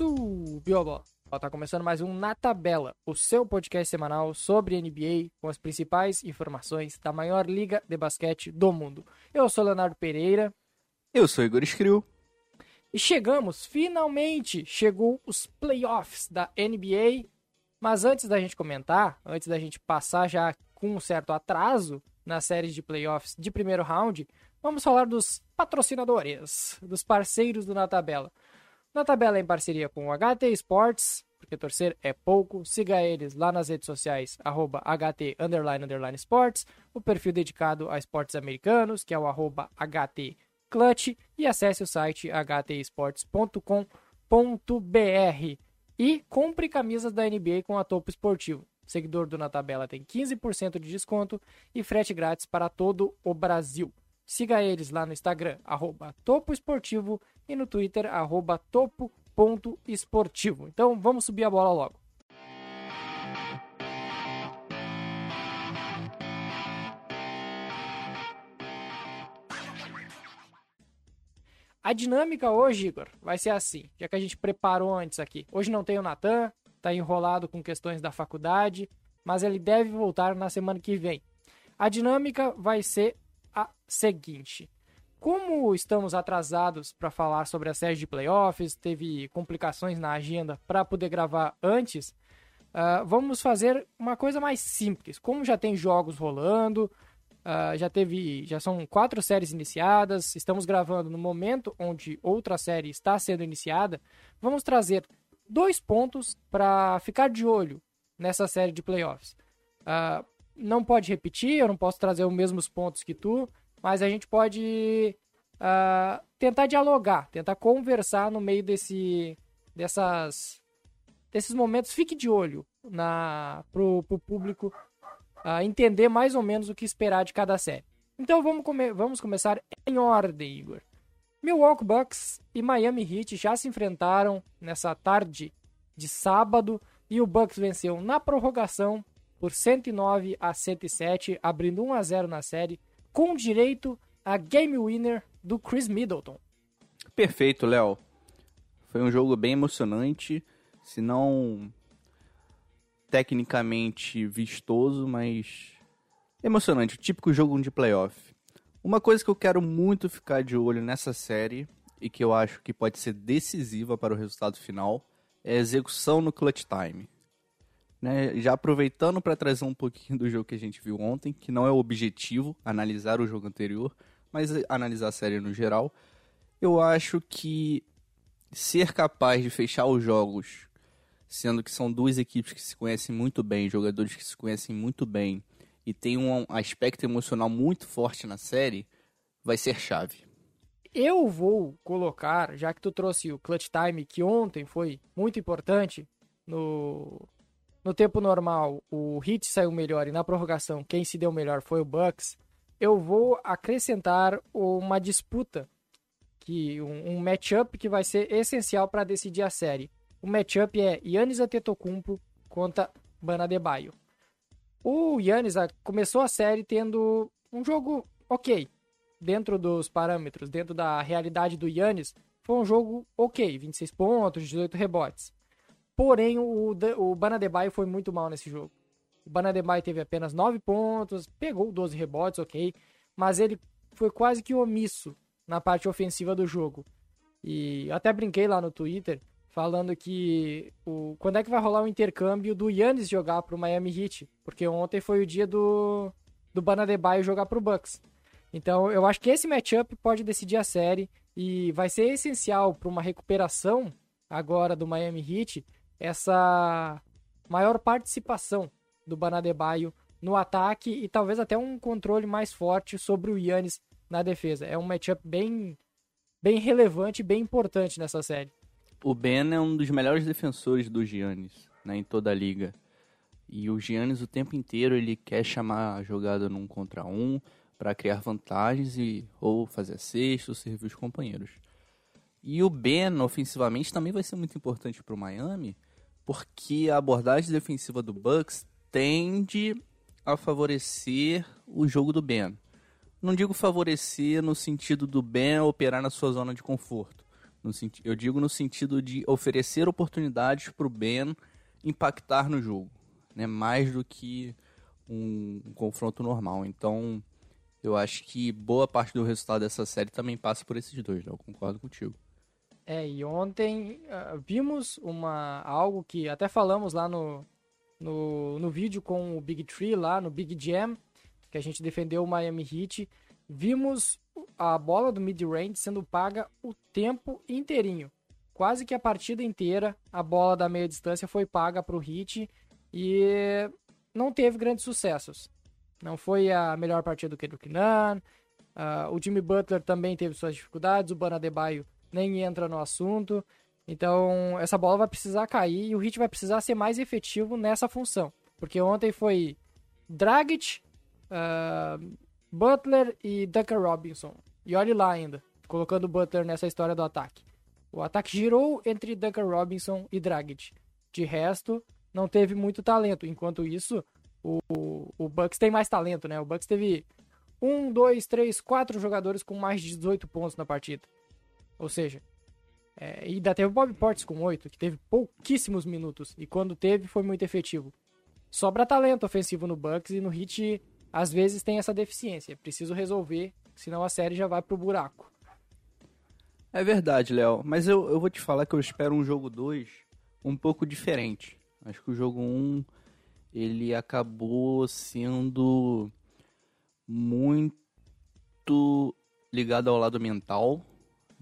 Subiu a bola. Ó, tá começando mais um Na Tabela, o seu podcast semanal sobre NBA com as principais informações da maior liga de basquete do mundo. Eu sou Leonardo Pereira. Eu sou Igor Escriu. E chegamos, finalmente chegou os playoffs da NBA. Mas antes da gente comentar, antes da gente passar já com um certo atraso na série de playoffs de primeiro round, vamos falar dos patrocinadores, dos parceiros do Na Tabela. Na tabela em parceria com o HT Sports, porque torcer é pouco. Siga eles lá nas redes sociais, arroba HT underline, underline Sports, o perfil dedicado a esportes americanos, que é o arroba HT Clutch, e acesse o site htesports.com.br. E compre camisas da NBA com a Topo Esportivo. Seguidor do Na Tabela tem 15% de desconto e frete grátis para todo o Brasil. Siga eles lá no Instagram, arroba Topo Esportivo, e no Twitter, arroba topo.esportivo. Então vamos subir a bola logo. A dinâmica hoje, Igor, vai ser assim, já que a gente preparou antes aqui. Hoje não tem o Natan, tá enrolado com questões da faculdade, mas ele deve voltar na semana que vem. A dinâmica vai ser a seguinte: como estamos atrasados para falar sobre a série de playoffs, teve complicações na agenda para poder gravar antes, uh, vamos fazer uma coisa mais simples. Como já tem jogos rolando, uh, já teve, já são quatro séries iniciadas, estamos gravando no momento onde outra série está sendo iniciada, vamos trazer dois pontos para ficar de olho nessa série de playoffs. Uh, não pode repetir, eu não posso trazer os mesmos pontos que tu, mas a gente pode uh, tentar dialogar, tentar conversar no meio desse, dessas, desses momentos. Fique de olho na pro, pro público uh, entender mais ou menos o que esperar de cada série. Então vamos, come vamos começar em ordem, Igor. Milwaukee Bucks e Miami Heat já se enfrentaram nessa tarde de sábado e o Bucks venceu na prorrogação por 109 a 107, abrindo 1 a 0 na série com direito a game winner do Chris Middleton. Perfeito, Léo. Foi um jogo bem emocionante, se não tecnicamente vistoso, mas emocionante, típico jogo de playoff. Uma coisa que eu quero muito ficar de olho nessa série e que eu acho que pode ser decisiva para o resultado final é a execução no clutch time. Né, já aproveitando para trazer um pouquinho do jogo que a gente viu ontem, que não é o objetivo analisar o jogo anterior, mas analisar a série no geral, eu acho que ser capaz de fechar os jogos, sendo que são duas equipes que se conhecem muito bem, jogadores que se conhecem muito bem e tem um aspecto emocional muito forte na série, vai ser chave. Eu vou colocar, já que tu trouxe o clutch time que ontem foi muito importante no no tempo normal o Heat saiu melhor e na prorrogação quem se deu melhor foi o Bucks, eu vou acrescentar uma disputa, que um, um matchup que vai ser essencial para decidir a série. O matchup é Yannis Antetokounmpo contra Bana Debaio. O Yannis começou a série tendo um jogo ok, dentro dos parâmetros, dentro da realidade do Yannis, foi um jogo ok, 26 pontos, 18 rebotes. Porém, o, o Banadebaio foi muito mal nesse jogo. O Banadebaio teve apenas 9 pontos, pegou 12 rebotes, ok, mas ele foi quase que omisso na parte ofensiva do jogo. E até brinquei lá no Twitter falando que o, quando é que vai rolar o intercâmbio do Yannis jogar pro Miami Heat, porque ontem foi o dia do, do Banadebaio jogar pro Bucks. Então eu acho que esse matchup pode decidir a série e vai ser essencial para uma recuperação agora do Miami Heat essa maior participação do Banadebaio no ataque e talvez até um controle mais forte sobre o Yannis na defesa. É um matchup bem, bem relevante bem importante nessa série. O Ben é um dos melhores defensores do Giannis né, em toda a liga. E o Giannis o tempo inteiro ele quer chamar a jogada num contra um para criar vantagens e ou fazer sexto servir os companheiros. E o Ben ofensivamente também vai ser muito importante para o Miami, porque a abordagem defensiva do Bucks tende a favorecer o jogo do Ben. Não digo favorecer no sentido do Ben operar na sua zona de conforto, eu digo no sentido de oferecer oportunidades para o Ben impactar no jogo, né? mais do que um, um confronto normal. Então, eu acho que boa parte do resultado dessa série também passa por esses dois, né? eu concordo contigo. É, e ontem uh, vimos uma, algo que até falamos lá no, no, no vídeo com o Big Tree, lá no Big Jam, que a gente defendeu o Miami Heat. Vimos a bola do mid-range sendo paga o tempo inteirinho. Quase que a partida inteira, a bola da meia distância foi paga para o Heat e não teve grandes sucessos. Não foi a melhor partida do Kendrick Nunn. Uh, o Jimmy Butler também teve suas dificuldades. O Bana Debaio nem entra no assunto. Então, essa bola vai precisar cair e o Heat vai precisar ser mais efetivo nessa função. Porque ontem foi Dragic, uh, Butler e Duncan Robinson. E olhe lá ainda, colocando o Butler nessa história do ataque. O ataque girou entre Duncan Robinson e Dragic. De resto, não teve muito talento. Enquanto isso, o, o Bucks tem mais talento, né? O Bucks teve um, dois, três, quatro jogadores com mais de 18 pontos na partida. Ou seja, é, e ainda teve o Bob Portis com 8, que teve pouquíssimos minutos. E quando teve, foi muito efetivo. Sobra talento ofensivo no Bucks e no Heat, às vezes, tem essa deficiência. Preciso resolver, senão a série já vai pro buraco. É verdade, Léo. Mas eu, eu vou te falar que eu espero um jogo 2 um pouco diferente. Acho que o jogo 1 um, ele acabou sendo muito ligado ao lado mental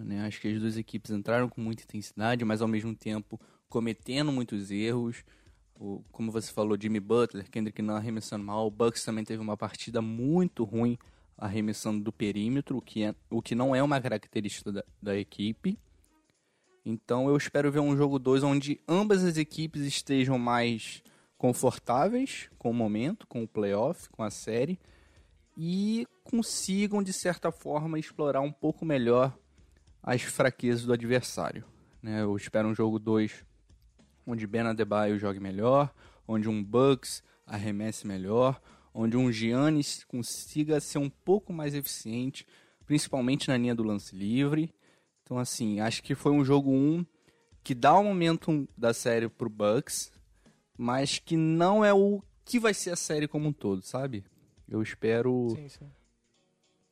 né? Acho que as duas equipes entraram com muita intensidade, mas ao mesmo tempo cometendo muitos erros. O, como você falou, Jimmy Butler, Kendrick Nunn arremessando mal. O Bucks também teve uma partida muito ruim arremessando do perímetro, o que, é, o que não é uma característica da, da equipe. Então eu espero ver um jogo 2 onde ambas as equipes estejam mais confortáveis com o momento, com o playoff, com a série e consigam de certa forma explorar um pouco melhor as fraquezas do adversário. Né? Eu espero um jogo 2 onde Ben Adebayo jogue melhor, onde um Bucks arremesse melhor, onde um Giannis consiga ser um pouco mais eficiente, principalmente na linha do lance livre. Então, assim, acho que foi um jogo 1 um que dá o momento da série pro Bucks, mas que não é o que vai ser a série como um todo, sabe? Eu espero sim, sim.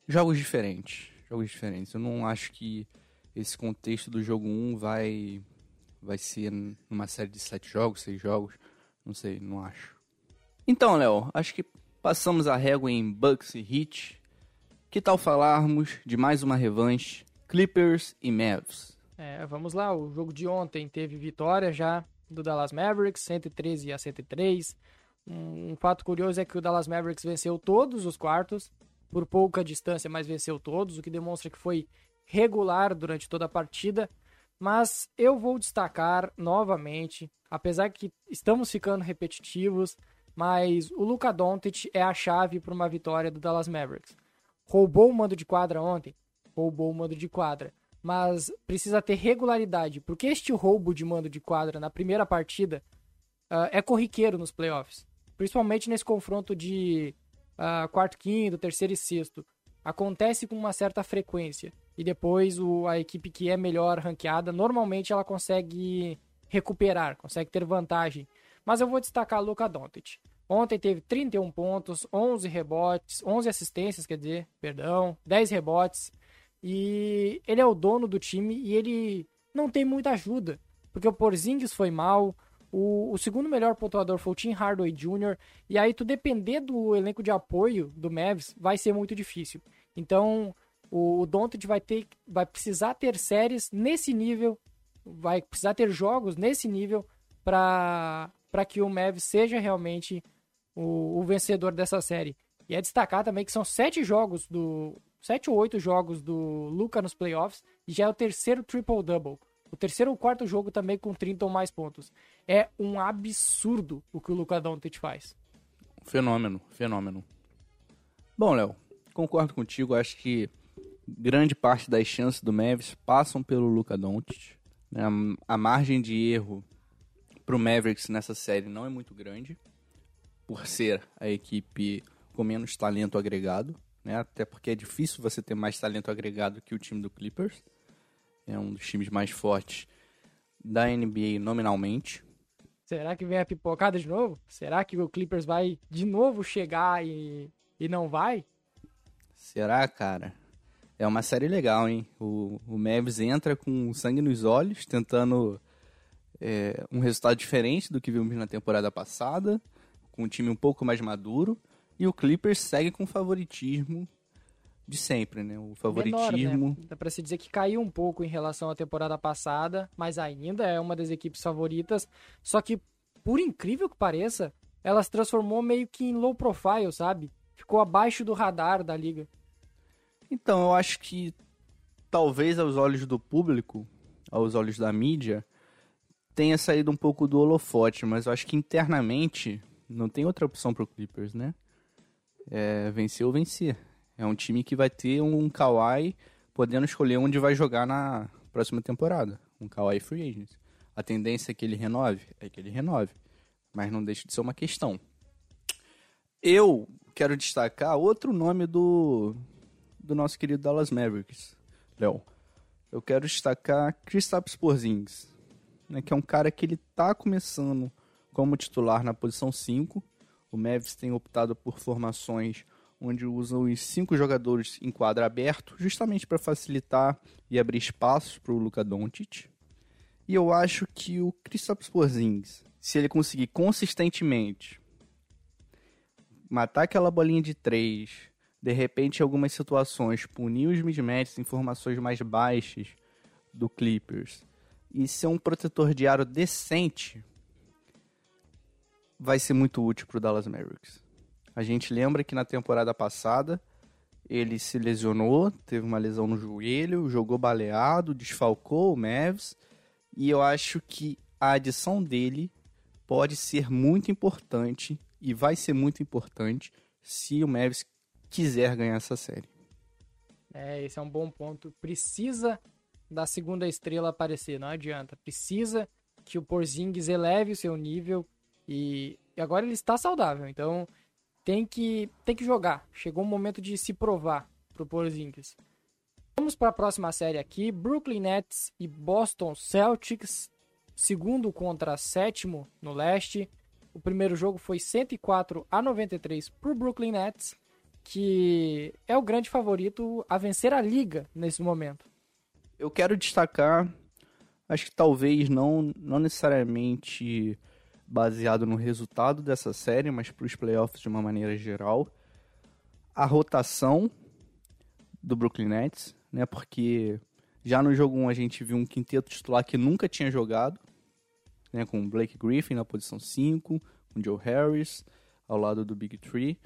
jogos diferentes jogos diferentes. Eu não acho que esse contexto do jogo 1 vai vai ser numa série de sete jogos, seis jogos, não sei, não acho. Então, Léo, acho que passamos a régua em Bucks e Heat. Que tal falarmos de mais uma revanche, Clippers e Mavs? É, vamos lá, o jogo de ontem teve vitória já do Dallas Mavericks, 113 a 103. Um, um fato curioso é que o Dallas Mavericks venceu todos os quartos, por pouca distância, mas venceu todos, o que demonstra que foi regular durante toda a partida. Mas eu vou destacar novamente, apesar que estamos ficando repetitivos, mas o Luka Doncic é a chave para uma vitória do Dallas Mavericks. Roubou o mando de quadra ontem? Roubou o mando de quadra. Mas precisa ter regularidade, porque este roubo de mando de quadra na primeira partida uh, é corriqueiro nos playoffs. Principalmente nesse confronto de uh, quarto, quinto, terceiro e sexto. Acontece com uma certa frequência. E depois o, a equipe que é melhor ranqueada, normalmente ela consegue recuperar, consegue ter vantagem. Mas eu vou destacar Luka Doncic. Ontem teve 31 pontos, 11 rebotes, 11 assistências, quer dizer, perdão, 10 rebotes. E ele é o dono do time e ele não tem muita ajuda, porque o Porzingis foi mal, o, o, segundo melhor pontuador foi o Tim Hardaway Jr. E aí, tu depender do elenco de apoio do Mavs vai ser muito difícil. Então, o, o vai ter, vai precisar ter séries nesse nível, vai precisar ter jogos nesse nível para que o Mavs seja realmente o, o vencedor dessa série. E é destacar também que são sete jogos do sete ou oito jogos do Luca nos playoffs e já é o terceiro triple double. O terceiro ou quarto jogo também com 30 ou mais pontos. É um absurdo o que o Luka Doncic faz. Fenômeno, fenômeno. Bom, Léo, concordo contigo. Acho que grande parte das chances do Mavericks passam pelo Luka Doncic. Né? A margem de erro para o Mavericks nessa série não é muito grande, por ser a equipe com menos talento agregado, né? até porque é difícil você ter mais talento agregado que o time do Clippers. É um dos times mais fortes da NBA nominalmente. Será que vem a pipocada de novo? Será que o Clippers vai de novo chegar e, e não vai? Será, cara? É uma série legal, hein? O, o Mavs entra com sangue nos olhos, tentando é, um resultado diferente do que vimos na temporada passada, com um time um pouco mais maduro. E o Clippers segue com favoritismo de sempre, né? O favoritismo. Menor, né? Dá pra se dizer que caiu um pouco em relação à temporada passada, mas ainda é uma das equipes favoritas. Só que, por incrível que pareça, ela se transformou meio que em low profile, sabe? Ficou abaixo do radar da liga. Então, eu acho que talvez aos olhos do público, aos olhos da mídia, tenha saído um pouco do holofote, mas eu acho que internamente não tem outra opção pro Clippers, né? É vencer ou vencer. É um time que vai ter um Kawhi podendo escolher onde vai jogar na próxima temporada. Um Kawhi Free Agent. A tendência é que ele renove? É que ele renove. Mas não deixa de ser uma questão. Eu quero destacar outro nome do, do nosso querido Dallas Mavericks, Léo. Eu quero destacar Kristaps Porzingis, né, que é um cara que ele tá começando como titular na posição 5. O Mavericks tem optado por formações onde usam os cinco jogadores em quadro aberto, justamente para facilitar e abrir espaços para o Luka Doncic. E eu acho que o Kristaps Porzingis, se ele conseguir consistentemente matar aquela bolinha de três, de repente em algumas situações punir os midmatches em formações mais baixas do Clippers e ser um protetor de aro decente, vai ser muito útil para o Dallas Mavericks. A gente lembra que na temporada passada ele se lesionou, teve uma lesão no joelho, jogou baleado, desfalcou o Mavs. E eu acho que a adição dele pode ser muito importante e vai ser muito importante se o Mavs quiser ganhar essa série. É, esse é um bom ponto. Precisa da segunda estrela aparecer, não adianta. Precisa que o Porzingis eleve o seu nível e agora ele está saudável. Então, tem que, tem que jogar. Chegou o momento de se provar pro Porzingis. Vamos para a próxima série aqui. Brooklyn Nets e Boston Celtics. Segundo contra sétimo no leste. O primeiro jogo foi 104 a 93 para o Brooklyn Nets, que é o grande favorito a vencer a liga nesse momento. Eu quero destacar, acho que talvez não, não necessariamente baseado no resultado dessa série, mas para os playoffs de uma maneira geral. A rotação do Brooklyn Nets, né? Porque já no jogo 1 a gente viu um quinteto titular que nunca tinha jogado, né? Com Blake Griffin na posição 5, com Joe Harris ao lado do Big Tree.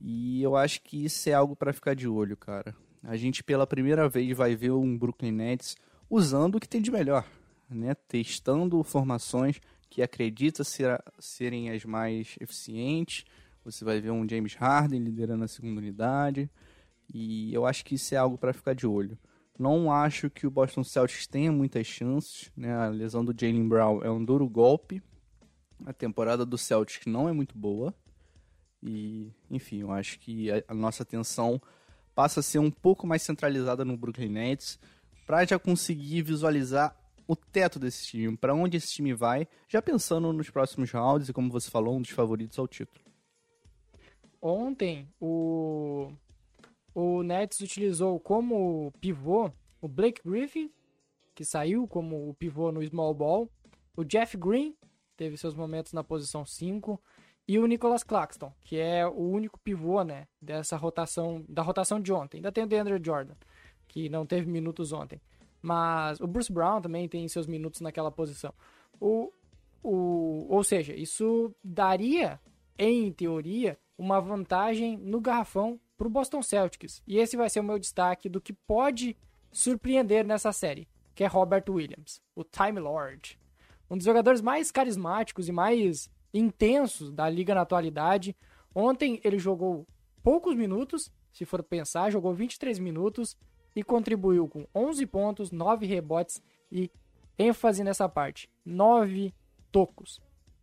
E eu acho que isso é algo para ficar de olho, cara. A gente pela primeira vez vai ver um Brooklyn Nets usando o que tem de melhor, né? Testando formações que acredita ser, serem as mais eficientes. Você vai ver um James Harden liderando a segunda unidade. E eu acho que isso é algo para ficar de olho. Não acho que o Boston Celtics tenha muitas chances. Né? A lesão do Jalen Brown é um duro golpe. A temporada do Celtics não é muito boa. E, enfim, eu acho que a, nossa atenção passa a ser um pouco mais centralizada no Brooklyn Nets para já conseguir visualizar o teto desse time, para onde esse time vai, já pensando nos próximos rounds e como você falou, um dos favoritos ao título. Ontem o o Nets utilizou como pivô o Blake Griffin, que saiu como o pivô no small ball, o Jeff Green teve seus momentos na posição 5 e o Nicholas Claxton, que é o único pivô, né, dessa rotação, da rotação de ontem. Ainda tem o DeAndre Jordan, que não teve minutos ontem. Mas o Bruce Brown também tem seus minutos naquela posição. O, o, ou seja, isso daria, em teoria, uma vantagem no garrafão para o Boston Celtics. E esse vai ser o meu destaque do que pode surpreender nessa série, que é Robert Williams, o Time Lord. Um dos jogadores mais carismáticos e mais intensos da liga na atualidade. Ontem ele jogou poucos minutos, se for pensar, jogou 23 minutos, e contribuiu com 11 pontos, 9 rebotes e ênfase nessa parte, 9 tocos,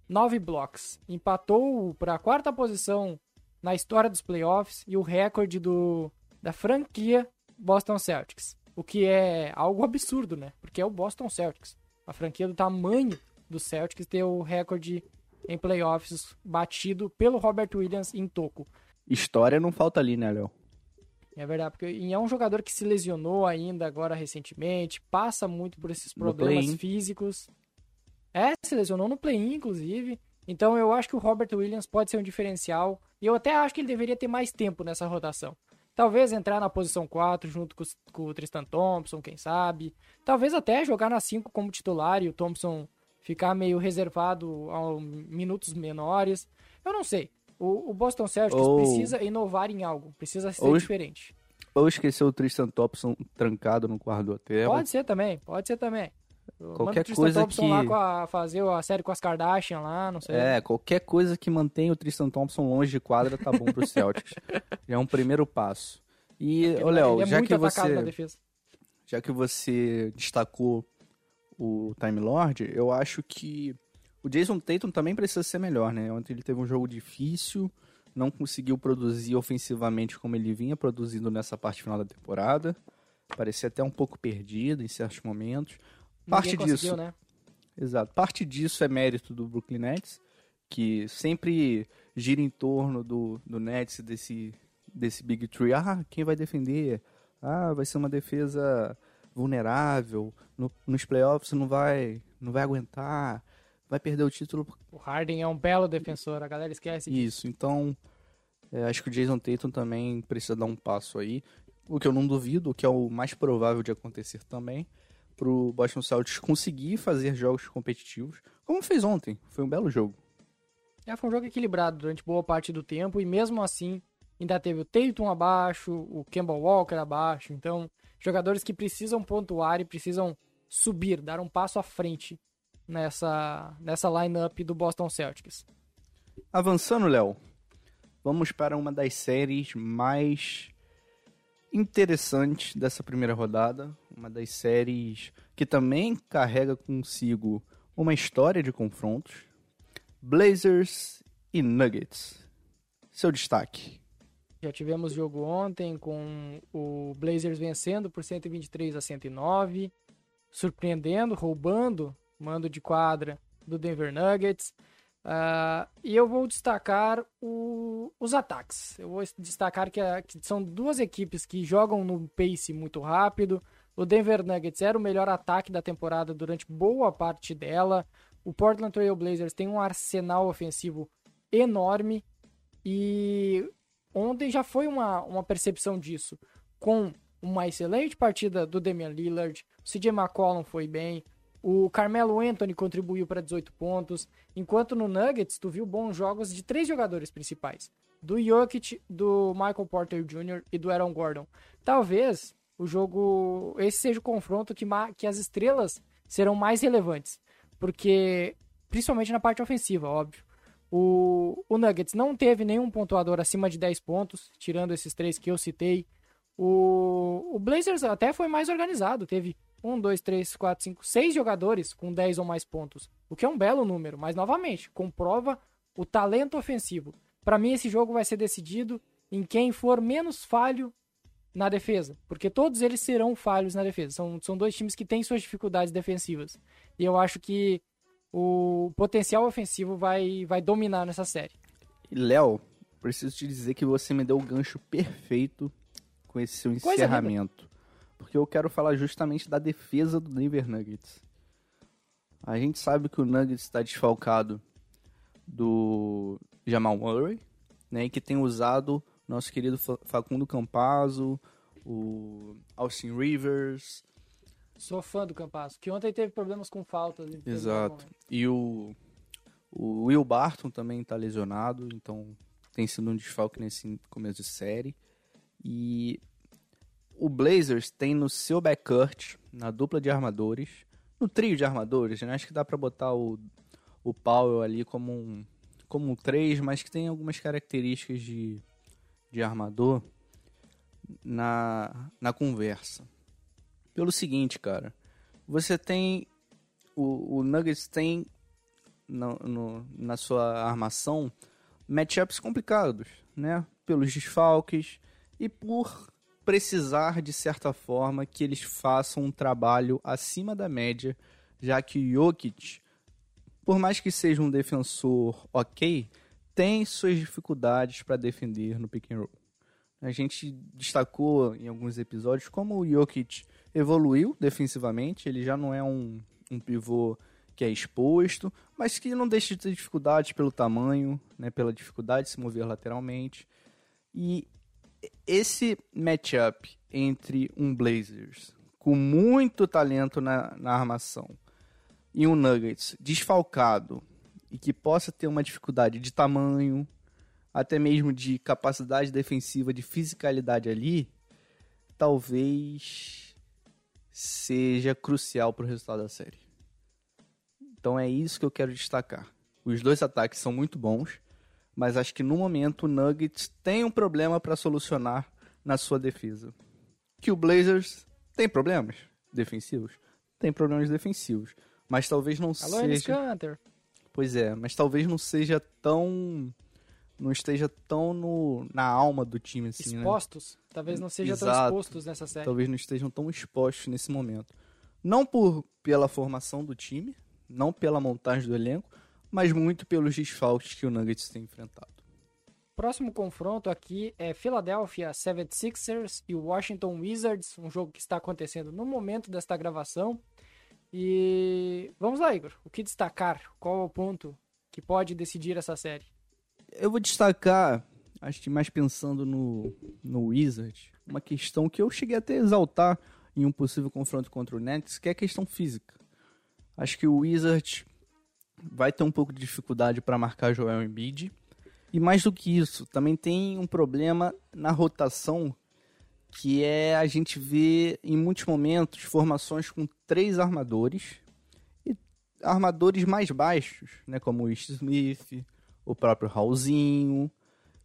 9 blocos. Empatou para a quarta posição na história dos playoffs e o recorde do, da franquia Boston Celtics. o que é algo absurdo, né? Porque é o Boston Celtics. A franquia do tamanho do Celtics ter o recorde em playoffs batido pelo Robert Williams em toco. História não falta ali, né, Léo? É verdade, porque é um jogador que se lesionou ainda agora recentemente, passa muito por esses problemas físicos. É, se lesionou no play-in, inclusive. Então eu acho que o Robert Williams pode ser um diferencial. E eu até acho que ele deveria ter mais tempo nessa rotação. Talvez entrar na posição 4 junto com, com o Tristan Thompson, quem sabe. Talvez até jogar na 5 como titular e o Thompson ficar meio reservado a minutos menores. Eu não sei. O, o Boston Celtics ou... precisa inovar em algo, precisa ser ou... diferente. Ou esqueceu o Tristan Thompson trancado no quarto do hotel. Pode ser também, pode ser também. Qualquer coisa Thompson que lá com a, fazer a série com as Kardashian lá, não sei. É, qualquer coisa que mantenha o Tristan Thompson longe de quadra tá bom pro Celtics. É um primeiro passo. E, é, ô Léo, é já que você já que você destacou o Time Lord, eu acho que o Jason Tatum também precisa ser melhor, né? Ontem ele teve um jogo difícil, não conseguiu produzir ofensivamente como ele vinha produzindo nessa parte final da temporada. Parecia até um pouco perdido em certos momentos. Parte disso, né? Exato. Parte disso é mérito do Brooklyn Nets, que sempre gira em torno do, do Nets desse desse Big Tree. Ah, quem vai defender? Ah, vai ser uma defesa vulnerável. No, nos playoffs não vai não vai aguentar vai perder o título. O Harden é um belo defensor, a galera esquece disso. Isso, então é, acho que o Jason Tatum também precisa dar um passo aí. O que eu não duvido, o que é o mais provável de acontecer também, para o Boston Celtics conseguir fazer jogos competitivos, como fez ontem. Foi um belo jogo. É, foi um jogo equilibrado durante boa parte do tempo e mesmo assim ainda teve o Tatum abaixo, o Kemba Walker abaixo. Então, jogadores que precisam pontuar e precisam subir, dar um passo à frente nessa, nessa lineup do Boston Celtics. Avançando, Léo, vamos para uma das séries mais interessantes dessa primeira rodada. Uma das séries que também carrega consigo uma história de confrontos. Blazers e Nuggets. Seu destaque. Já tivemos jogo ontem com o Blazers vencendo por 123 a 109, surpreendendo, roubando mando de quadra do Denver Nuggets. Uh, e eu vou destacar o, os ataques. Eu vou destacar que, a, que, são duas equipes que jogam no pace muito rápido. O Denver Nuggets era o melhor ataque da temporada durante boa parte dela. O Portland Trail Blazers tem um arsenal ofensivo enorme. E ontem já foi uma, uma percepção disso. Com uma excelente partida do Damian Lillard, o CJ McCollum foi bem, o Carmelo Anthony contribuiu para 18 pontos, enquanto no Nuggets tu viu bons jogos de três jogadores principais, do Jokic, do Michael Porter Jr. e do Aaron Gordon. Talvez o jogo esse seja o confronto que, que as estrelas serão mais relevantes, porque principalmente na parte ofensiva, óbvio. O, o Nuggets não teve nenhum pontuador acima de 10 pontos, tirando esses três que eu citei. O, o Blazers até foi mais organizado, teve 1, 2, 3, 4, 5, 6 jogadores com 10 ou mais pontos. O que é um belo número, mas novamente, comprova o talento ofensivo. Para mim, esse jogo vai ser decidido em quem for menos falho na defesa, porque todos eles serão falhos na defesa. São, são dois times que têm suas dificuldades defensivas. E eu acho que o potencial ofensivo vai, vai dominar nessa série. Léo, preciso te dizer que você me deu o gancho perfeito com esse seu encerramento porque eu quero falar justamente da defesa do Denver Nuggets. A gente sabe que o Nuggets está desfalcado do Jamal Murray, né, que tem usado nosso querido Facundo Campazzo, o Austin Rivers. Sou fã do Campazzo, que ontem teve problemas com faltas. Exato. E o, o Will Barton também está lesionado, então tem sido um desfalque nesse começo de série. E o Blazers tem no seu backcourt, na dupla de armadores, no trio de armadores, né? acho que dá para botar o, o Powell ali como um, como um 3, mas que tem algumas características de, de armador na, na conversa. Pelo seguinte, cara, você tem. O, o Nuggets tem no, no, na sua armação matchups complicados, né? Pelos desfalques e por precisar, de certa forma, que eles façam um trabalho acima da média, já que o Jokic, por mais que seja um defensor ok, tem suas dificuldades para defender no pick and roll. A gente destacou em alguns episódios como o Jokic evoluiu defensivamente, ele já não é um, um pivô que é exposto, mas que não deixa de ter dificuldades pelo tamanho, né, pela dificuldade de se mover lateralmente. E esse matchup entre um Blazers com muito talento na, na armação e um Nuggets desfalcado e que possa ter uma dificuldade de tamanho, até mesmo de capacidade defensiva, de fisicalidade ali, talvez seja crucial para o resultado da série. Então é isso que eu quero destacar. Os dois ataques são muito bons, mas acho que no momento o Nuggets tem um problema para solucionar na sua defesa. Que o Blazers tem problemas defensivos? Tem problemas defensivos, mas talvez não Alô, seja. Hunter. Pois é, mas talvez não seja tão não esteja tão no, na alma do time assim, expostos, né? talvez não sejam tão expostos nessa série. Talvez não estejam tão expostos nesse momento. Não por pela formação do time, não pela montagem do elenco, mas muito pelos desfalques que o Nuggets tem enfrentado. Próximo confronto aqui é Philadelphia 76ers e Washington Wizards, um jogo que está acontecendo no momento desta gravação. E vamos lá, Igor. O que destacar? Qual é o ponto que pode decidir essa série? Eu vou destacar, acho que mais pensando no, no Wizards, uma questão que eu cheguei até a exaltar em um possível confronto contra o Nets, que é a questão física. Acho que o Wizards vai ter um pouco de dificuldade para marcar Joel Embiid. E mais do que isso, também tem um problema na rotação, que é a gente vê em muitos momentos formações com três armadores e armadores mais baixos, né, como o Smith, o próprio Raulzinho.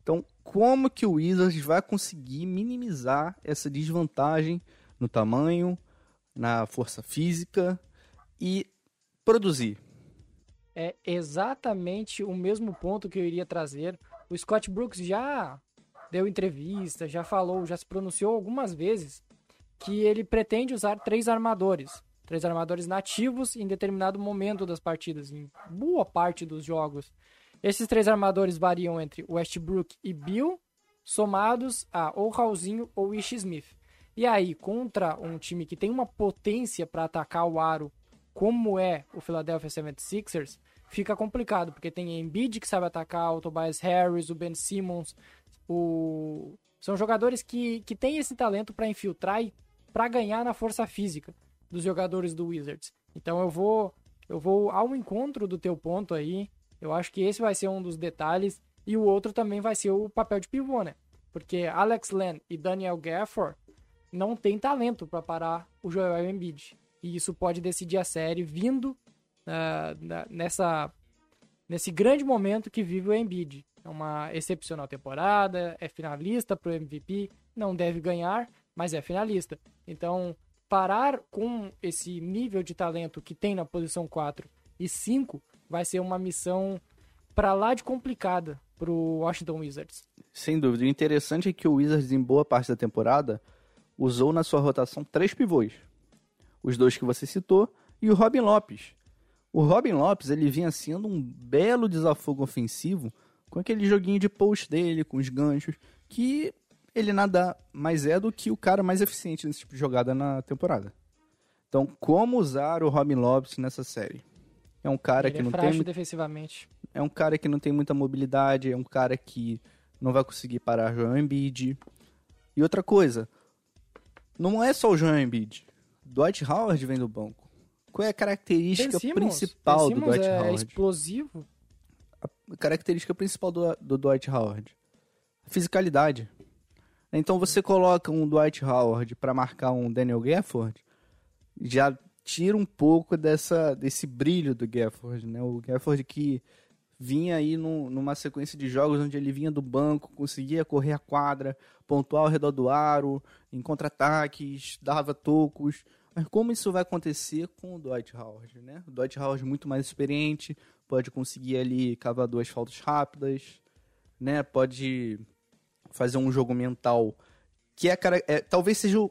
Então, como que o Wizards vai conseguir minimizar essa desvantagem no tamanho, na força física e produzir? É exatamente o mesmo ponto que eu iria trazer. O Scott Brooks já deu entrevista, já falou, já se pronunciou algumas vezes que ele pretende usar três armadores. Três armadores nativos em determinado momento das partidas, em boa parte dos jogos. Esses três armadores variam entre Westbrook e Bill, somados a ou Raulzinho ou Ish Smith. E aí, contra um time que tem uma potência para atacar o aro, como é o Philadelphia 76ers, fica complicado, porque tem Embiid que sabe atacar, o Tobias Harris, o Ben Simmons, o... são jogadores que, que têm esse talento para infiltrar e para ganhar na força física dos jogadores do Wizards. Então eu vou eu vou ao encontro do teu ponto aí. Eu acho que esse vai ser um dos detalhes e o outro também vai ser o papel de pivô, né? Porque Alex Len e Daniel Gafford não têm talento para parar o Joel Embiid. E isso pode decidir a série vindo nessa nesse grande momento que vive o Embiid. É uma excepcional temporada, é finalista para o MVP, não deve ganhar, mas é finalista. Então, parar com esse nível de talento que tem na posição 4 e 5 vai ser uma missão para lá de complicada para o Washington Wizards. Sem dúvida. O interessante é que o Wizards, em boa parte da temporada, usou na sua rotação três pivôs. Os dois que você citou e o Robin Lopes. O Robin Lopes ele vinha sendo um belo desafogo ofensivo com aquele joguinho de post dele, com os ganchos, que ele nada mais é do que o cara mais eficiente nesse tipo de jogada na temporada. Então, como usar o Robin Lopes nessa série? É um cara Ele que é não frágil tem defensivamente. é um cara que não tem muita mobilidade, é um cara que não vai conseguir parar Joel Embiid. E outra coisa, não é só o Joel Embiid. Dwight Howard vem do banco. Qual é a característica Simmons, principal do Dwight é Howard? explosivo. A característica principal do, do Dwight Howard? A fisicalidade. Então você coloca um Dwight Howard para marcar um Daniel Gafford, já tira um pouco dessa, desse brilho do Gafford, né? O Gafford que vinha aí num- numa sequência de jogos onde ele vinha do banco, conseguia correr a quadra, pontuar ao redor do aro, em contra-ataques, dava tocos. Mas como isso vai acontecer com o Dwight Howard, né? O Dwight Howard muito mais experiente, pode conseguir ali cavar duas faltas rápidas, né? Pode fazer um jogo mental que é, cara, é, talvez seja o,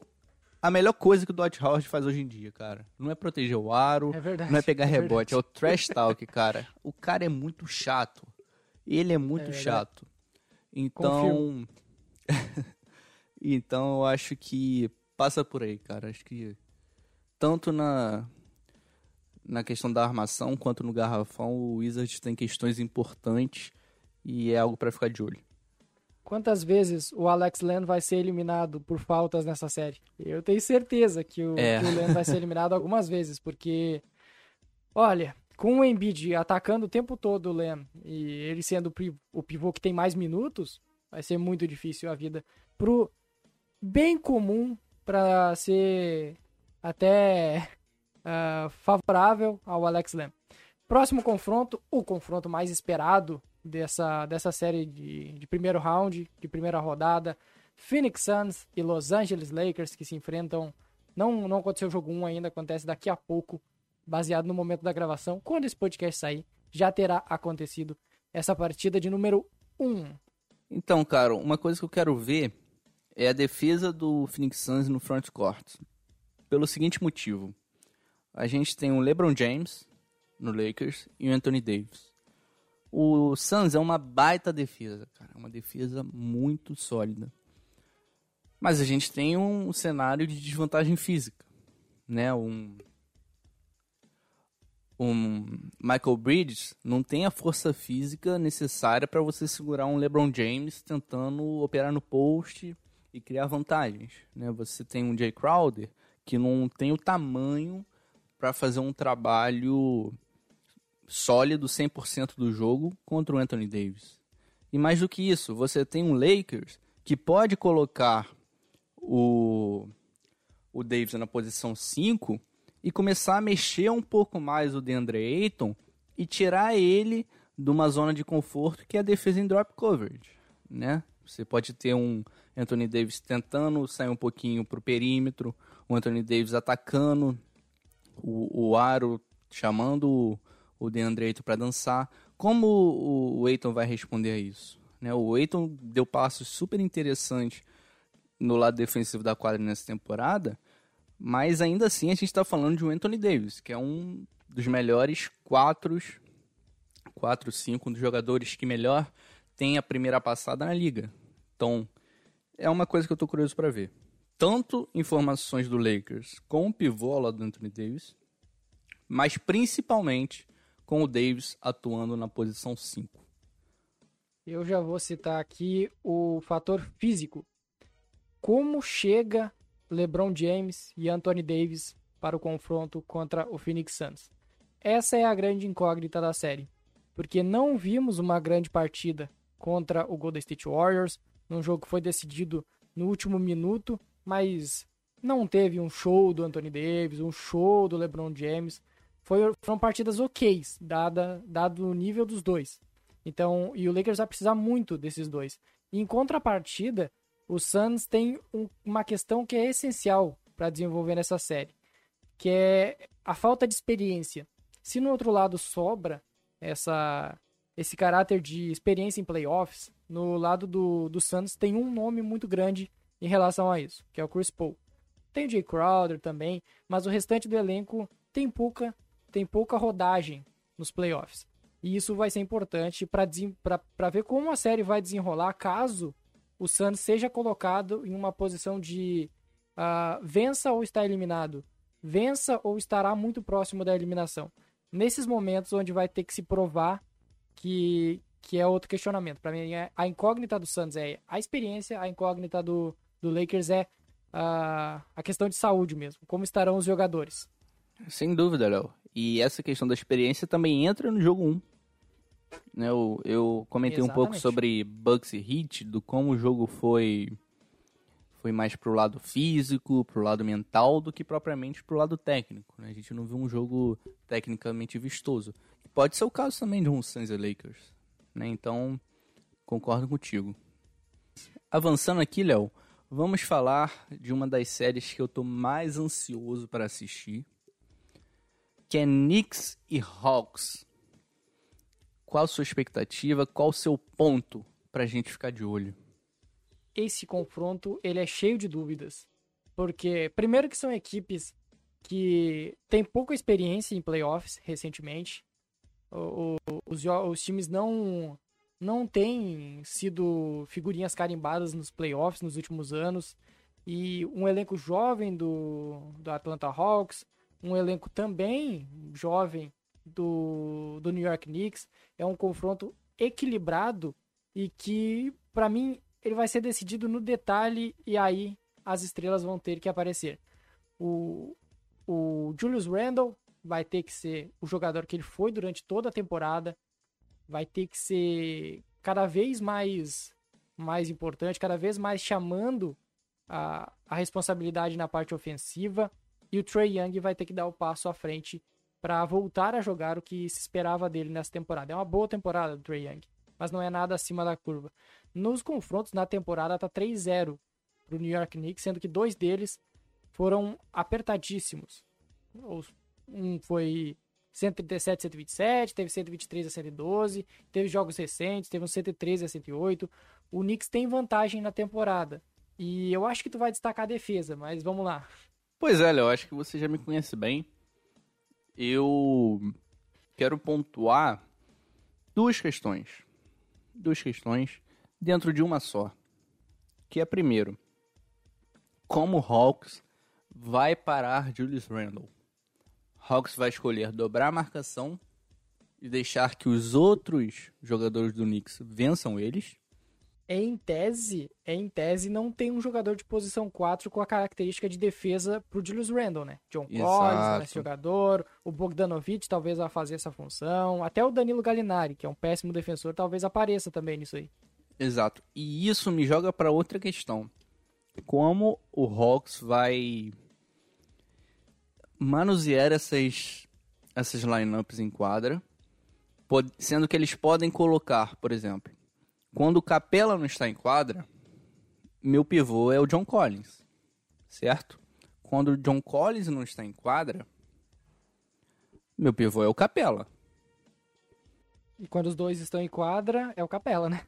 a melhor coisa que o Dwight Howard faz hoje em dia, cara. Não é proteger o aro, É verdade. não é pegar é rebote, verdade. é o trash talk, cara. O cara é muito chato. Ele é muito É chato. Então, então eu acho que passa por aí, cara. Acho que tanto na na questão da armação quanto no garrafão, o Wizards tem questões importantes e é algo pra ficar de olho. Quantas vezes o Alex Len vai ser eliminado por faltas nessa série? Eu tenho certeza que o, É. o Len vai ser eliminado algumas vezes, porque, olha, com o Embiid atacando o tempo todo o Len e ele sendo o pivô que tem mais minutos, vai ser muito difícil a vida pro bem comum para ser até ah, favorável ao Alex Len. Próximo confronto, o confronto mais esperado dessa, dessa série de, de primeiro round, de primeira rodada. Phoenix Suns e Los Angeles Lakers que se enfrentam. Não, não aconteceu o jogo 1 ainda, acontece daqui a pouco, baseado no momento da gravação. Quando esse podcast sair, já terá acontecido essa partida de número 1. Então, cara, uma coisa que eu quero ver é a defesa do Phoenix Suns no front court. Pelo seguinte motivo. A gente tem o LeBron James no Lakers e o Anthony Davis. O Suns é uma baita defesa, cara. É uma defesa muito sólida. Mas a gente tem um cenário de desvantagem física, né? Um um Michael Bridges não tem a força física necessária para você segurar um LeBron James tentando operar no post e criar vantagens, né? Você tem um Jay Crowder que não tem o tamanho para fazer um trabalho sólido 100% do jogo contra o Anthony Davis. E mais do que isso, você tem um Lakers que pode colocar o o Davis na posição 5 e começar a mexer um pouco mais o DeAndre Ayton e tirar ele de uma zona de conforto que é a defesa em drop coverage, né? Você pode ter um Anthony Davis tentando sair um pouquinho pro perímetro, o Anthony Davis atacando o, o aro, chamando o, o DeAndre Ayton para dançar. Como o, o Ayton vai responder a isso? Né? O Ayton deu passos super interessantes no lado defensivo da quadra nessa temporada, mas ainda assim a gente está falando de um Anthony Davis, que é um dos melhores quatro, quatro, cinco, um dos jogadores que melhor tem a primeira passada na liga. Então, é uma coisa que eu estou curioso para ver. Tanto informações do Lakers com o pivô lado do Anthony Davis, mas principalmente com o Davis atuando na posição 5. Eu já vou citar aqui o fator físico. Como chega LeBron James e Anthony Davis para o confronto contra o Phoenix Suns? Essa é a grande incógnita da série, porque não vimos uma grande partida contra o Golden State Warriors, num jogo que foi decidido no último minuto, mas não teve um show do Anthony Davis, um show do LeBron James. Foi, foram partidas ok, dada, dado o nível dos dois. Então, e o Lakers vai precisar muito desses dois. Em contrapartida, o Suns tem um- uma questão que é essencial para desenvolver nessa série, que é a falta de experiência. Se no outro lado sobra essa esse caráter de experiência em playoffs, no lado do, do Suns tem um nome muito grande em relação a isso, que é o Chris Paul. Tem o Jay Crowder também, mas o restante do elenco tem pouca, tem pouca rodagem nos playoffs. E isso vai ser importante para ver como a série vai desenrolar caso o Suns seja colocado em uma posição de ah, vença ou está eliminado, vença ou estará muito próximo da eliminação. Nesses momentos onde vai ter que se provar que, que é outro questionamento. Para mim, é, a incógnita do Suns é a experiência, a incógnita do, do Lakers é ah, a questão de saúde mesmo. Como estarão os jogadores? Sem dúvida, Léo. E essa questão da experiência também entra no jogo 1. Né, eu, eu comentei um pouco Exatamente. sobre Bucks e Heat, do como o jogo foi foi mais pro lado físico, pro lado mental, do que propriamente pro lado técnico. Né? A gente não viu um jogo tecnicamente vistoso. E pode ser o caso também de um Suns e Lakers. Né? Então, concordo contigo. Avançando aqui, Léo, vamos falar de uma das séries que eu tô mais ansioso para assistir, que é Knicks e Hawks. Qual a sua expectativa? Qual o seu ponto pra gente ficar de olho? esse confronto ele é cheio de dúvidas. Porque, primeiro que são equipes que têm pouca experiência em playoffs recentemente. O, o, os, os times não, não têm sido figurinhas carimbadas nos playoffs nos últimos anos. E um elenco jovem do, do Atlanta Hawks, um elenco também jovem do, do New York Knicks. É um confronto equilibrado e que, para mim, ele vai ser decidido no detalhe e aí as estrelas vão ter que aparecer. O, o Julius Randle vai ter que ser o jogador que ele foi durante toda a temporada, vai ter que ser cada vez mais mais importante, cada vez mais chamando a, a responsabilidade na parte ofensiva e o Trey Young vai ter que dar o passo à frente para voltar a jogar o que se esperava dele nessa temporada. É uma boa temporada do Trey Young, mas não é nada acima da curva. Nos confrontos na temporada tá 3-0 pro New York Knicks, sendo que dois deles foram apertadíssimos. Um foi 137 127, teve 123 a 112, teve jogos recentes, teve um 113 a 108. O Knicks tem vantagem na temporada. E eu acho que tu vai destacar a defesa, mas vamos lá. Pois é, Léo, acho que você já me conhece bem. Eu quero pontuar duas questões. Duas questões dentro de uma só. Que é primeiro, como o Hawks vai parar Julius Randle? Hawks vai escolher dobrar a marcação e deixar que os outros jogadores do Knicks vençam eles em tese, em tese, não tem um jogador de posição 4 com a característica de defesa pro Julius Randle, né? John Collins, esse jogador, o Bogdanovic talvez vá fazer essa função, até o Danilo Gallinari, que é um péssimo defensor, talvez apareça também nisso aí. Exato. E isso me joga para outra questão. Como o Hawks vai manusear essas essas lineups em quadra, sendo que eles podem colocar, por exemplo, quando o Capela não está em quadra, meu pivô é o John Collins, certo? Quando o John Collins não está em quadra, meu pivô é o Capela. E quando os dois estão em quadra, é o Capela, né?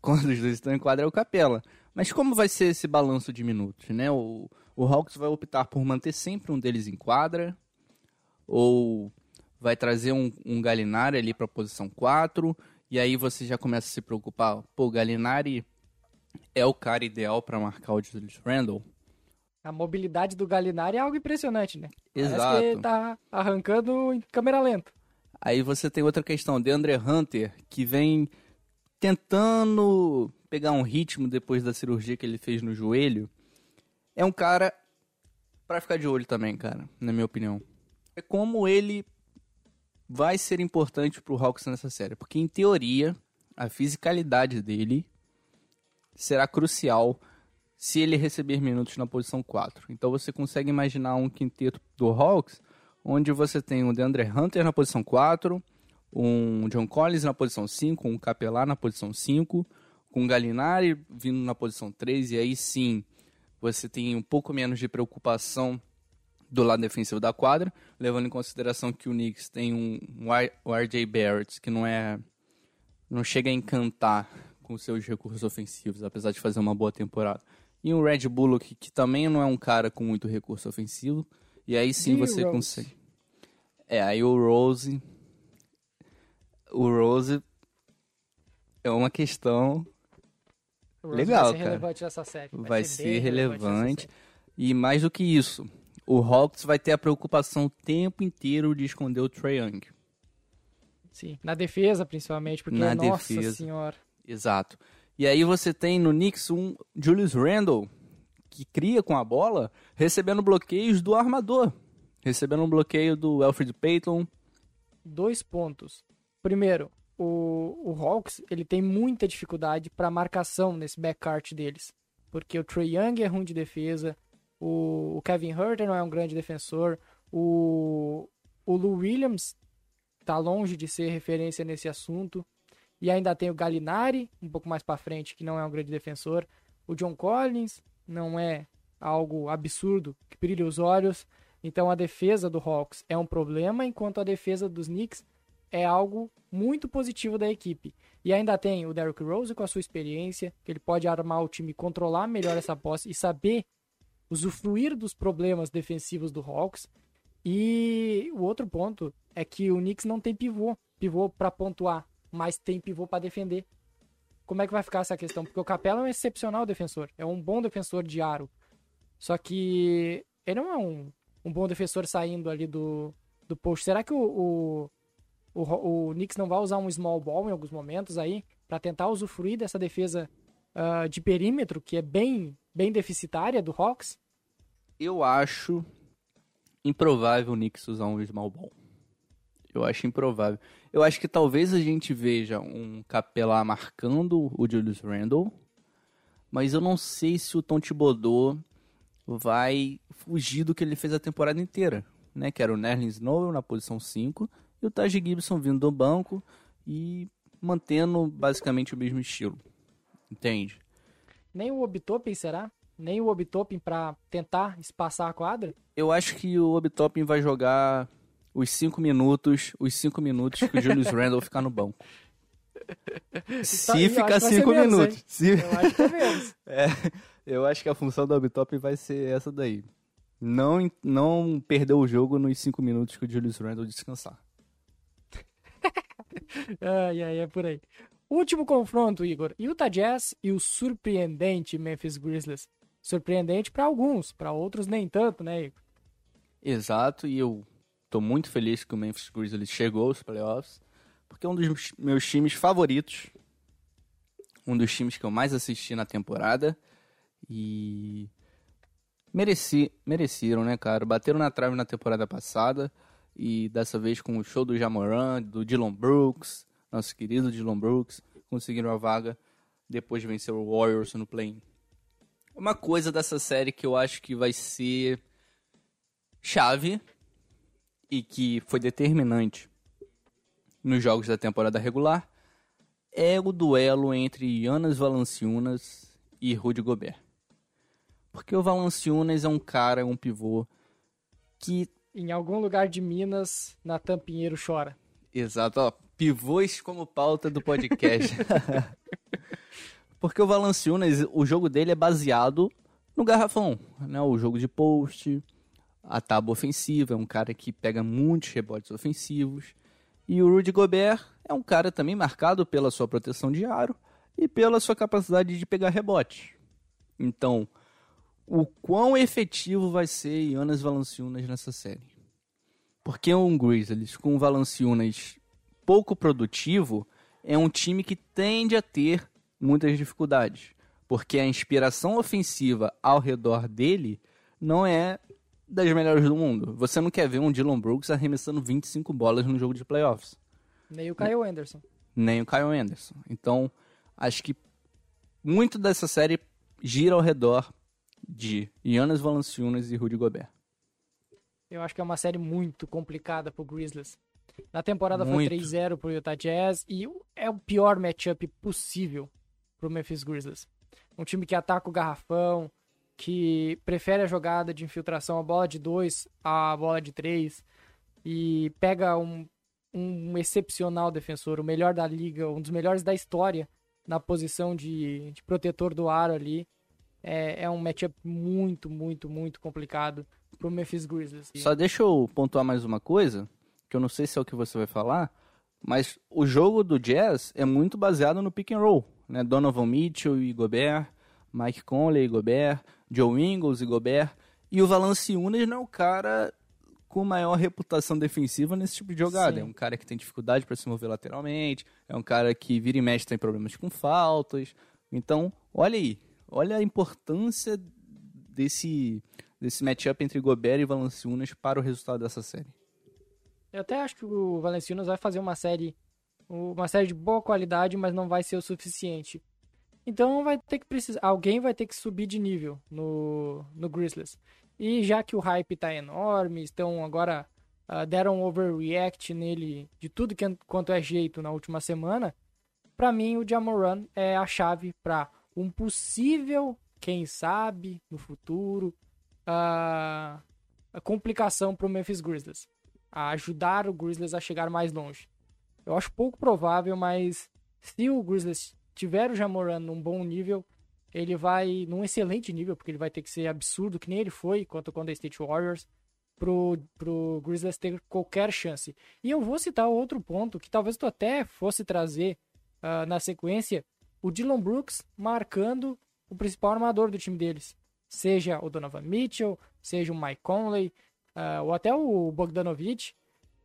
Quando os dois estão em quadra, é o Capela. Mas como vai ser esse balanço de minutos, né? O, o Hawks vai optar por manter sempre um deles em quadra, ou vai trazer um, um Galinari ali para a posição 4, e aí você já começa a se preocupar, pô, Galinari é o cara ideal para marcar o Julius Randle? A mobilidade do Galinari é algo impressionante, né? Exato. Parece que ele tá arrancando em câmera lenta. Aí você tem outra questão, DeAndre Hunter, que vem tentando pegar um ritmo depois da cirurgia que ele fez no joelho. É um cara para ficar de olho também, cara, na minha opinião. É como ele vai ser importante para o Hawks nessa série, porque em teoria a fisicalidade dele será crucial se ele receber minutos na posição 4. Então você consegue imaginar um quinteto do Hawks onde você tem um DeAndre Hunter na posição 4, um John Collins na posição 5, um Capelá na posição 5, com um Galinari vindo na posição 3 e aí sim você tem um pouco menos de preocupação do lado defensivo da quadra, levando em consideração que o Knicks tem um, um RJ Barrett que não é não chega a encantar com seus recursos ofensivos, apesar de fazer uma boa temporada. E um Red Bullock que também não é um cara com muito recurso ofensivo, e aí sim você Rose. consegue. É, aí o Rose o Rose é uma questão legal, vai ser cara. relevante nessa série. Vai, vai ser, ser relevante. e mais do que isso, o Hawks vai ter a preocupação o tempo inteiro de esconder o Trae Young. Sim, na defesa principalmente, porque na nossa defesa. senhora. Exato. E aí você tem no Knicks um Julius Randle que cria com a bola, recebendo bloqueios do armador, recebendo um bloqueio do Alfred Payton. Dois pontos. Primeiro, o, o Hawks ele tem muita dificuldade para marcação nesse backcourt deles, porque o Trey Young é ruim de defesa, o, o Kevin Herter não é um grande defensor. O, o Lou Williams está longe de ser referência nesse assunto. E ainda tem o Gallinari, um pouco mais para frente, que não é um grande defensor. O John Collins não é algo absurdo que brilha os olhos. Então a defesa do Hawks é um problema, enquanto a defesa dos Knicks é algo muito positivo da equipe. E ainda tem o Derrick Rose com a sua experiência, que ele pode armar o time, controlar melhor essa posse e saber usufruir dos problemas defensivos do Hawks. E o outro ponto é que o Knicks não tem pivô, pivô para pontuar, mas tem pivô para defender. Como é que vai ficar essa questão? Porque o Capela é um excepcional defensor, é um bom defensor de aro. Só que ele não é um, um bom defensor saindo ali do, do post. Será que o, o, o, o Knicks não vai usar um small ball em alguns momentos aí para tentar usufruir dessa defesa uh, de perímetro que é bem, bem deficitária do Hawks? Eu acho improvável o Knicks usar um small ball. Eu acho improvável. Eu acho que talvez a gente veja um Capelá marcando o Julius Randle, mas eu não sei se o Tom Thibodeau vai fugir do que ele fez a temporada inteira, né? Que era o Nerlin Snow na posição 5 e o Taj Gibson vindo do banco e mantendo basicamente o mesmo estilo. Entende? Nem o Obitopin será? Nem o Obitopin para tentar espaçar a quadra? Eu acho que o Obitopin vai jogar os cinco minutos, os cinco minutos que o Julius Randle ficar no banco. Se ficar cinco minutos. Se... Eu acho que é menos. é, eu acho que a função do Obitop vai ser essa daí. Não, não perder o jogo nos cinco minutos que o Julius Randle descansar. Ai, ai, é por aí. Último confronto, Igor. Utah Jazz e o surpreendente Memphis Grizzlies. Surpreendente para alguns, para outros nem tanto, né, Igor? Exato, e eu tô muito feliz que o Memphis Grizzlies chegou aos playoffs, porque é um dos meus times favoritos, um dos times que eu mais assisti na temporada e mereci, mereceram, né, cara? Bateram na trave na temporada passada e dessa vez com o show do Jamoran, do Dylan Brooks, nosso querido Dylan Brooks, conseguiram a vaga depois de vencer o Warriors no play-in. Uma coisa dessa série que eu acho que vai ser chave e que foi determinante nos jogos da temporada regular é o duelo entre Jonas Valanciunas e Rudy Gobert. Porque o Valanciunas é um cara, um pivô que em algum lugar de Minas, na Tampinheiro chora. Exato, ó, pivôs como pauta do podcast. Porque o Valanciunas, o jogo dele é baseado no garrafão, né? O jogo de post, a tábua ofensiva, é um cara que pega muitos rebotes ofensivos. E o Rudy Gobert é um cara também marcado pela sua proteção de aro e pela sua capacidade de pegar rebote. Então, o quão efetivo vai ser Jonas Valanciunas nessa série? Porque um Grizzlies com Valanciunas pouco produtivo é um time que tende a ter muitas dificuldades, porque a inspiração ofensiva ao redor dele não é das melhores do mundo. Você não quer ver um Dylan Brooks arremessando 25 bolas no jogo de playoffs. Nem o Kyle Anderson. Nem o Kyle Anderson. Então, acho que muito dessa série gira ao redor de Giannis Valanciunas e Rudy Gobert. Eu acho que é uma série muito complicada pro Grizzlies. Na temporada muito. foi 3-0 pro Utah Jazz e é o pior matchup possível pro Memphis Grizzlies. Um time que ataca o garrafão, que prefere a jogada de infiltração, a bola de dois, a bola de três, e pega um, um excepcional defensor, o melhor da liga, um dos melhores da história na posição de, de protetor do aro ali. É, é um matchup muito, muito, muito complicado pro Memphis Grizzlies. Só deixa eu pontuar mais uma coisa, que eu não sei se é o que você vai falar, mas o jogo do Jazz é muito baseado no pick and roll, né? Donovan Mitchell e Gobert, Mike Conley e Gobert, Joe Ingles e Gobert, e o Valanciunas não é o cara com maior reputação defensiva nesse tipo de jogada. Sim. É um cara que tem dificuldade para se mover lateralmente, é um cara que vira e mexe tem problemas com faltas. Então, olha aí, olha a importância desse desse matchup entre Gobert e Valanciunas para o resultado dessa série. Eu até acho que o Valanciunas vai fazer uma série uma série de boa qualidade, mas não vai ser o suficiente. Então vai ter que precisar, alguém vai ter que subir de nível no, no Grizzlies. E já que o hype tá enorme, estão agora uh, deram um overreact nele de tudo que, quanto é jeito na última semana, para mim o Jamoran é a chave para um possível, quem sabe, no futuro, uh, a complicação para o Memphis Grizzlies, a ajudar o Grizzlies a chegar mais longe. Eu acho pouco provável, mas se o Grizzlies tiver o Jamoran num bom nível, ele vai num excelente nível, porque ele vai ter que ser absurdo, que nem ele foi contra o Golden State Warriors, pro, pro Grizzlies ter qualquer chance. E eu vou citar outro ponto, que talvez tu até fosse trazer uh, na sequência, o Dylan Brooks marcando o principal armador do time deles. Seja o Donovan Mitchell, seja o Mike Conley, uh, ou até o Bogdanovich,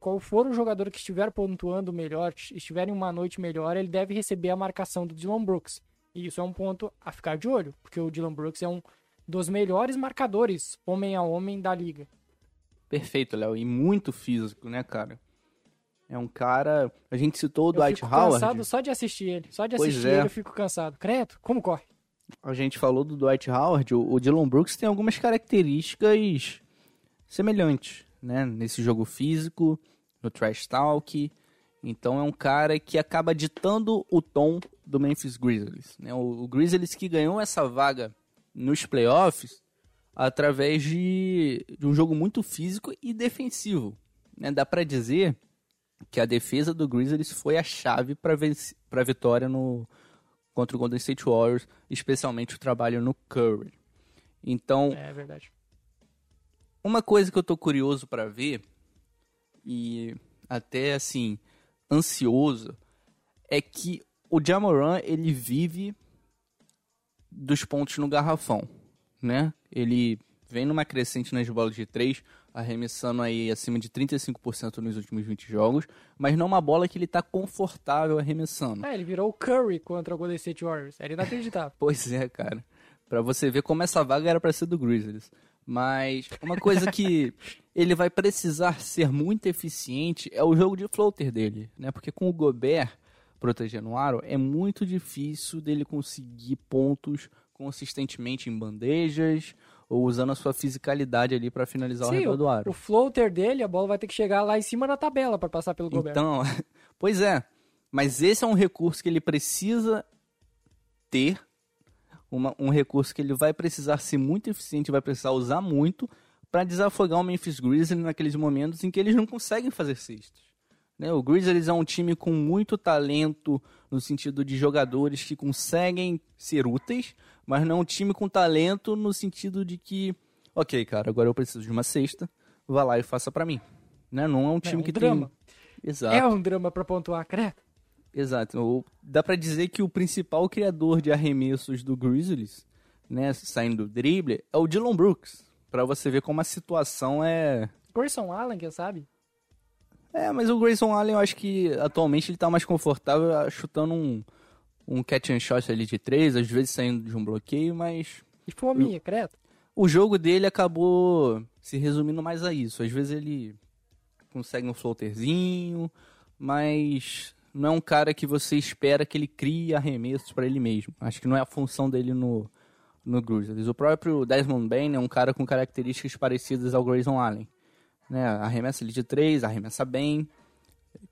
qual for o jogador que estiver pontuando melhor, estiver em uma noite melhor, ele deve receber a marcação do Dylan Brooks. E isso é um ponto a ficar de olho, porque o Dylan Brooks é um dos melhores marcadores homem a homem da liga. Perfeito, Léo, e muito físico, né, cara? É um cara. A gente citou o Dwight Howard. Eu fico cansado só de assistir ele. Só de assistir é. ele eu fico cansado. Credo, como corre? A gente falou do Dwight Howard. O, o Dylan Brooks tem algumas características semelhantes, né? Nesse jogo físico, no trash talk. Então é um cara que acaba ditando o tom do Memphis Grizzlies. Né? O, o Grizzlies que ganhou essa vaga nos playoffs através de, de um jogo muito físico e defensivo. Né? Dá para dizer que a defesa do Grizzlies foi a chave para a vitória no, contra o Golden State Warriors, especialmente o trabalho no Curry. Então, é verdade. Uma coisa que eu tô curioso para ver e até assim ansioso é que o Jamoran ele vive dos pontos no garrafão, né? Ele vem numa crescente nas bolas de três, arremessando aí acima de 35% nos últimos 20 jogos, mas não uma bola que ele tá confortável arremessando. É, ele virou o Curry contra o Golden State Warriors. Era inacreditável. pois é, cara. Para você ver como essa vaga era para ser do Grizzlies. Mas uma coisa que ele vai precisar ser muito eficiente é o jogo de floater dele, né? Porque com o Gobert protegendo o aro, é muito difícil dele conseguir pontos consistentemente em bandejas ou usando a sua fisicalidade ali para finalizar Sim, o redor do aro. O floater dele, a bola vai ter que chegar lá em cima da tabela para passar pelo Gobert. Então, pois é. Mas esse é um recurso que ele precisa ter uma, um recurso que ele vai precisar ser muito eficiente, vai precisar usar muito para desafogar o Memphis Grizzlies naqueles momentos em que eles não conseguem fazer cestas. Né? O Grizzlies é um time com muito talento no sentido de jogadores que conseguem ser úteis, mas não é um time com talento no sentido de que, ok, cara, agora eu preciso de uma cesta, vá lá e faça para mim. Né? Não é um time é um que drama. tem... Exato. É um drama para pontuar, credo. Exato. Dá para dizer que o principal criador de arremessos do Grizzlies, né, saindo do drible, é o Dylan Brooks. Para você ver como a situação é. Grayson Allen, quem sabe? É, mas o Grayson Allen eu acho que atualmente ele tá mais confortável ah, chutando um, um catch and shot ali de três, às vezes saindo de um bloqueio, mas. E fominha, credo. O jogo dele acabou se resumindo mais a isso. Às vezes ele consegue um floaterzinho, mas não é um cara que você espera que ele crie arremessos para ele mesmo. Acho que não é a função dele no, no Grizzlies. O próprio Desmond Bain é um cara com características parecidas ao Grayson Allen. Né? Arremessa ele de três, arremessa bem,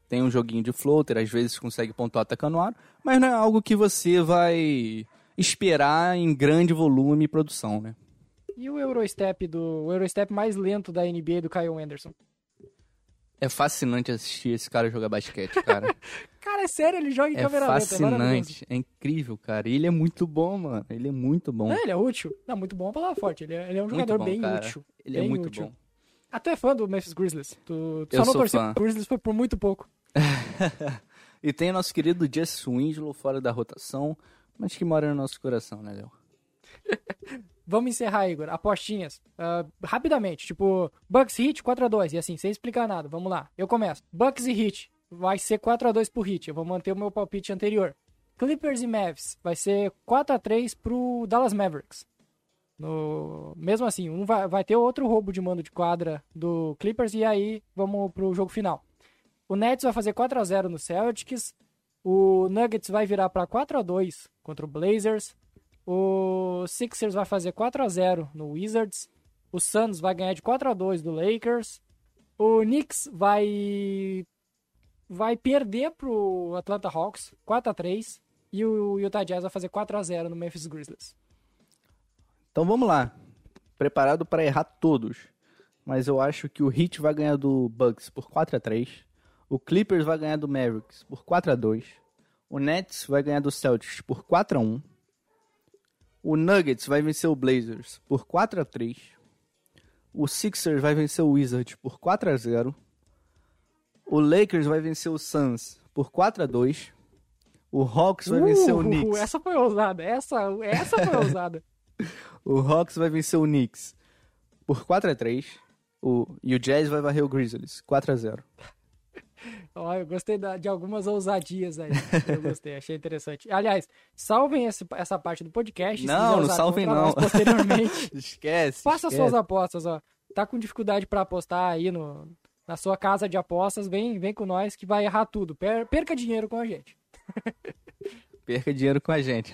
tem um joguinho de floater, às vezes consegue pontuar atacando o aro, mas não é algo que você vai esperar em grande volume e produção, né? E o Eurostep do o Eurostep mais lento da NBA do Kyle Anderson? É fascinante assistir esse cara jogar basquete, cara. cara, é sério, ele joga em é câmera lenta. É fascinante, é incrível, cara. E ele é muito bom, mano. Ele é muito bom. É, ele é útil. Não, muito bom é palavra forte. Ele é, ele é um jogador bom, bem cara. útil. Ele é bem é muito útil. bom. Ah, tu é fã do Memphis Grizzlies. Tu, tu só não torceu pro Grizzlies foi por muito pouco. e tem o nosso querido Jess Winslow fora da rotação, mas que mora no nosso coração, né, Léo? Vamos encerrar, Igor. Apostinhas. Uh, rapidamente. Tipo, Bucks Hit 4x2. E assim, sem explicar nada. Vamos lá. Eu começo. Bucks e Hit. Vai ser 4x2 pro Hit. Eu vou manter o meu palpite anterior. Clippers e Mavs. Vai ser 4x3 pro Dallas Mavericks. No... Mesmo assim, um vai, vai ter outro roubo de mando de quadra do Clippers. E aí, vamos pro jogo final. O Nets vai fazer 4x0 no Celtics. O Nuggets vai virar para 4x2 contra o Blazers. O Sixers vai fazer 4 a 0 no Wizards. O Suns vai ganhar de 4 a 2 do Lakers. O Knicks vai vai perder pro Atlanta Hawks 4 a 3 e o Utah Jazz vai fazer 4 a 0 no Memphis Grizzlies. Então vamos lá. Preparado para errar todos. Mas eu acho que o Heat vai ganhar do Bucks por 4 a 3. O Clippers vai ganhar do Mavericks por 4 a 2 O Nets vai ganhar do Celtics por 4 a 1 O Nuggets vai vencer o Blazers por 4 a 3 O Sixers vai vencer o Wizards por 4 a 0 O Lakers vai vencer o Suns por 4 a 2 O Hawks vai vencer o Uh, Knicks. Essa foi ousada. Essa, essa foi ousada. O Hawks vai vencer o Knicks por 4 a 3 o, E o Jazz vai varrer o Grizzlies 4 a 0 Ó, eu gostei da- de algumas ousadias aí. Eu gostei, achei interessante. Aliás, salvem esse- essa parte do podcast. Não, não salvem não. Posteriormente. Esquece. Faça esquece. suas apostas, ó. Tá com dificuldade pra apostar aí no, na sua casa de apostas, vem, vem com nós que vai errar tudo. Per- perca dinheiro com a gente. Perca dinheiro com a gente.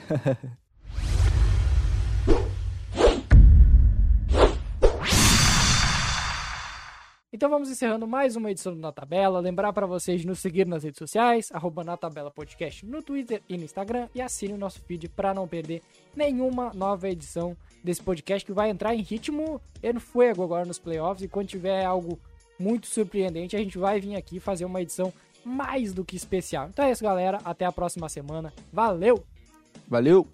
Então vamos encerrando mais uma edição do Na Tabela. Lembrar para vocês de nos seguir nas redes sociais, arroba Na Tabela Podcast no Twitter e no Instagram. E assine o nosso feed para não perder nenhuma nova edição desse podcast que vai entrar em ritmo en fuego agora nos playoffs. E quando tiver algo muito surpreendente, a gente vai vir aqui fazer uma edição mais do que especial. Então é isso, galera. Até a próxima semana. Valeu! Valeu!